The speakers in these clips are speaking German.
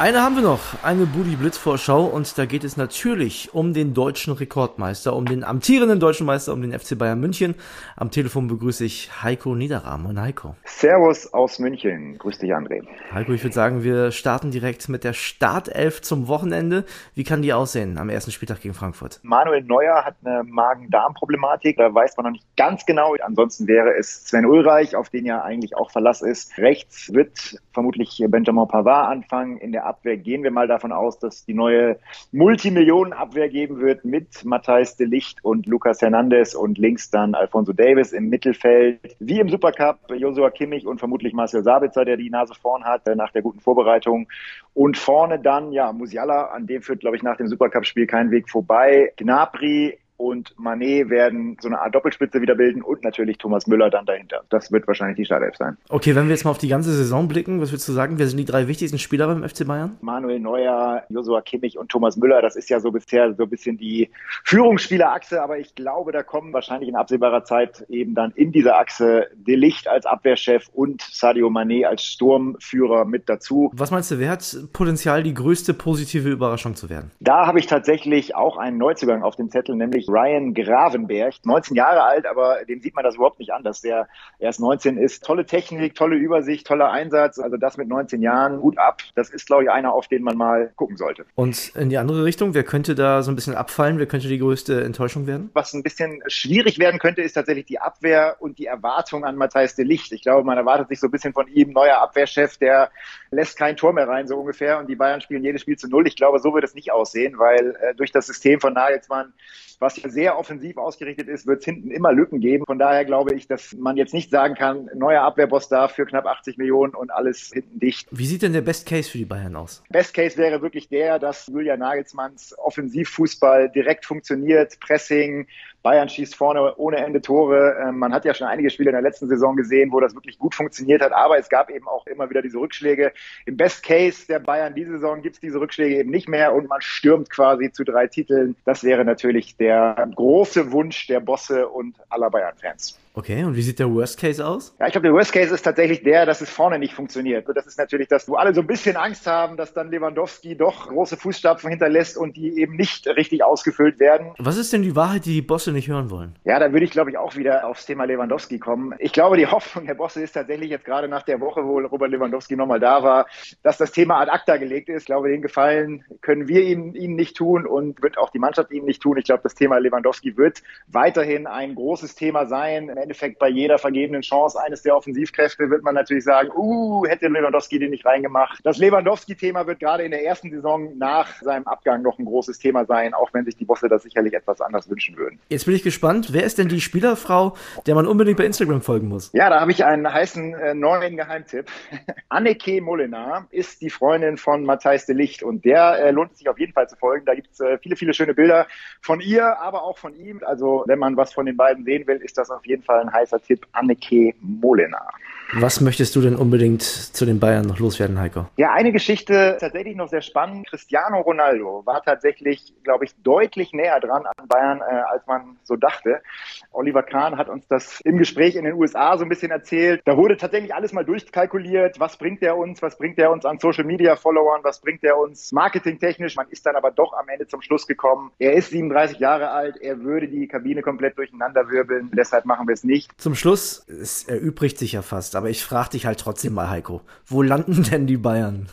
Eine haben wir noch, eine Budi Blitz Vorschau und da geht es natürlich um den deutschen Rekordmeister, um den amtierenden deutschen Meister, um den FC Bayern München. Am Telefon begrüße ich Heiko Niederrahm und Heiko. Servus aus München. Grüß dich, André. Heiko, ich würde sagen, wir starten direkt mit der Startelf zum Wochenende. Wie kann die aussehen am ersten Spieltag gegen Frankfurt? Manuel Neuer hat eine Magen-Darm-Problematik. Da weiß man noch nicht ganz genau. Ansonsten wäre es Sven Ulreich, auf den ja eigentlich auch Verlass ist. Rechts wird vermutlich Benjamin Pavard anfangen. In der Abwehr gehen wir mal davon aus, dass die neue Multimillionen-Abwehr geben wird mit Matthijs de Licht und Lucas Hernandez und links dann Alfonso Davis im Mittelfeld. Wie im Supercup Josua Kimmich und vermutlich Marcel Sabitzer, der die Nase vorn hat äh, nach der guten Vorbereitung. Und vorne dann, ja, Musiala, an dem führt, glaube ich, nach dem Supercup-Spiel kein Weg vorbei. Gnabry, und Manet werden so eine Art Doppelspitze wieder bilden und natürlich Thomas Müller dann dahinter. Das wird wahrscheinlich die Startelf sein. Okay, wenn wir jetzt mal auf die ganze Saison blicken, was würdest du sagen, wer sind die drei wichtigsten Spieler beim FC Bayern? Manuel Neuer, Josua Kimmich und Thomas Müller, das ist ja so bisher so ein bisschen die Führungsspielerachse, aber ich glaube, da kommen wahrscheinlich in absehbarer Zeit eben dann in dieser Achse De Licht als Abwehrchef und Sadio Manet als Sturmführer mit dazu. Was meinst du, wer hat Potenzial, die größte positive Überraschung zu werden? Da habe ich tatsächlich auch einen Neuzugang auf dem Zettel, nämlich Ryan Gravenberg, 19 Jahre alt, aber dem sieht man das überhaupt nicht an, dass der erst 19 ist. Tolle Technik, tolle Übersicht, toller Einsatz. Also das mit 19 Jahren, gut ab. Das ist, glaube ich, einer, auf den man mal gucken sollte. Und in die andere Richtung, wer könnte da so ein bisschen abfallen? Wer könnte die größte Enttäuschung werden? Was ein bisschen schwierig werden könnte, ist tatsächlich die Abwehr und die Erwartung an Matthijs de Licht. Ich glaube, man erwartet sich so ein bisschen von ihm, neuer Abwehrchef, der lässt kein Tor mehr rein, so ungefähr. Und die Bayern spielen jedes Spiel zu null. Ich glaube, so wird es nicht aussehen, weil äh, durch das System von Nagelsmann was sehr offensiv ausgerichtet ist, wird es hinten immer Lücken geben. Von daher glaube ich, dass man jetzt nicht sagen kann, neuer Abwehrboss da für knapp 80 Millionen und alles hinten dicht. Wie sieht denn der Best Case für die Bayern aus? Best Case wäre wirklich der, dass Julian Nagelsmanns Offensivfußball direkt funktioniert, Pressing, Bayern schießt vorne ohne Ende Tore. Ähm, man hat ja schon einige Spiele in der letzten Saison gesehen, wo das wirklich gut funktioniert hat, aber es gab eben auch immer wieder diese Rückschläge. Im Best Case der Bayern diese Saison gibt es diese Rückschläge eben nicht mehr und man stürmt quasi zu drei Titeln. Das wäre natürlich der große Wunsch der Bosse und aller Bayern-Fans. Okay, und wie sieht der Worst Case aus? Ja, ich glaube, der Worst Case ist tatsächlich der, dass es vorne nicht funktioniert. Und das ist natürlich, dass du alle so ein bisschen Angst haben, dass dann Lewandowski doch große Fußstapfen hinterlässt und die eben nicht richtig ausgefüllt werden. Was ist denn die Wahrheit, die die Bosse nicht hören wollen? Ja, da würde ich, glaube ich, auch wieder aufs Thema Lewandowski kommen. Ich glaube, die Hoffnung der Bosse ist tatsächlich jetzt gerade nach der Woche, wo Robert Lewandowski nochmal da war, dass das Thema ad acta gelegt ist. Ich glaube, den Gefallen können wir ihm, ihnen nicht tun und wird auch die Mannschaft ihm nicht tun. Ich glaube, das Thema Lewandowski wird weiterhin ein großes Thema sein. Endeffekt bei jeder vergebenen Chance eines der Offensivkräfte wird man natürlich sagen, uh, hätte Lewandowski den nicht reingemacht. Das Lewandowski-Thema wird gerade in der ersten Saison nach seinem Abgang noch ein großes Thema sein, auch wenn sich die Bosse das sicherlich etwas anders wünschen würden. Jetzt bin ich gespannt, wer ist denn die Spielerfrau, der man unbedingt bei Instagram folgen muss? Ja, da habe ich einen heißen äh, neuen Geheimtipp. Anneke Molinar ist die Freundin von Matthijs de Licht und der äh, lohnt sich auf jeden Fall zu folgen. Da gibt es äh, viele, viele schöne Bilder von ihr, aber auch von ihm. Also wenn man was von den beiden sehen will, ist das auf jeden Fall ein heißer Tipp Anneke Molenaar. Was möchtest du denn unbedingt zu den Bayern noch loswerden, Heiko? Ja, eine Geschichte tatsächlich noch sehr spannend. Cristiano Ronaldo war tatsächlich, glaube ich, deutlich näher dran an Bayern, äh, als man so dachte. Oliver Kahn hat uns das im Gespräch in den USA so ein bisschen erzählt. Da wurde tatsächlich alles mal durchkalkuliert. Was bringt er uns? Was bringt er uns an Social Media Followern? Was bringt er uns marketingtechnisch? Man ist dann aber doch am Ende zum Schluss gekommen. Er ist 37 Jahre alt. Er würde die Kabine komplett durcheinander wirbeln. Deshalb machen wir es nicht. Zum Schluss, es erübrigt sich ja fast aber ich frage dich halt trotzdem mal, Heiko, wo landen denn die Bayern?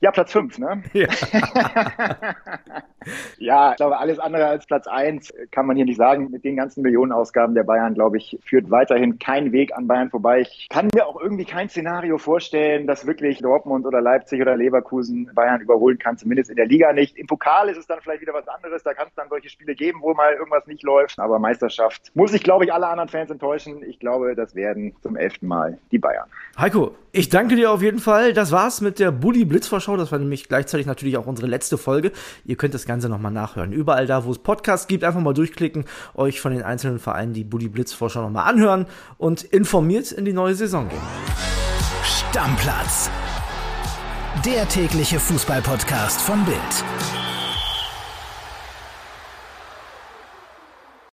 Ja, Platz 5, ne? Ja. ja, ich glaube, alles andere als Platz 1 kann man hier nicht sagen. Mit den ganzen Millionenausgaben der Bayern, glaube ich, führt weiterhin kein Weg an Bayern vorbei. Ich kann mir auch irgendwie kein Szenario vorstellen, dass wirklich Dortmund oder Leipzig oder Leverkusen Bayern überholen kann, zumindest in der Liga nicht. Im Pokal ist es dann vielleicht wieder was anderes. Da kann es dann solche Spiele geben, wo mal irgendwas nicht läuft. Aber Meisterschaft muss ich, glaube ich, alle anderen Fans enttäuschen. Ich glaube, das werden zum elften Mal die Bayern. Heiko, ich danke dir auf jeden Fall. Das war's mit der Bully Blitzvorschau das war nämlich gleichzeitig natürlich auch unsere letzte Folge. Ihr könnt das Ganze nochmal nachhören. Überall da, wo es Podcasts gibt, einfach mal durchklicken, euch von den einzelnen Vereinen die Buddy Blitz Vorschau nochmal anhören und informiert in die neue Saison gehen. Stammplatz. Der tägliche Fußballpodcast von Bild.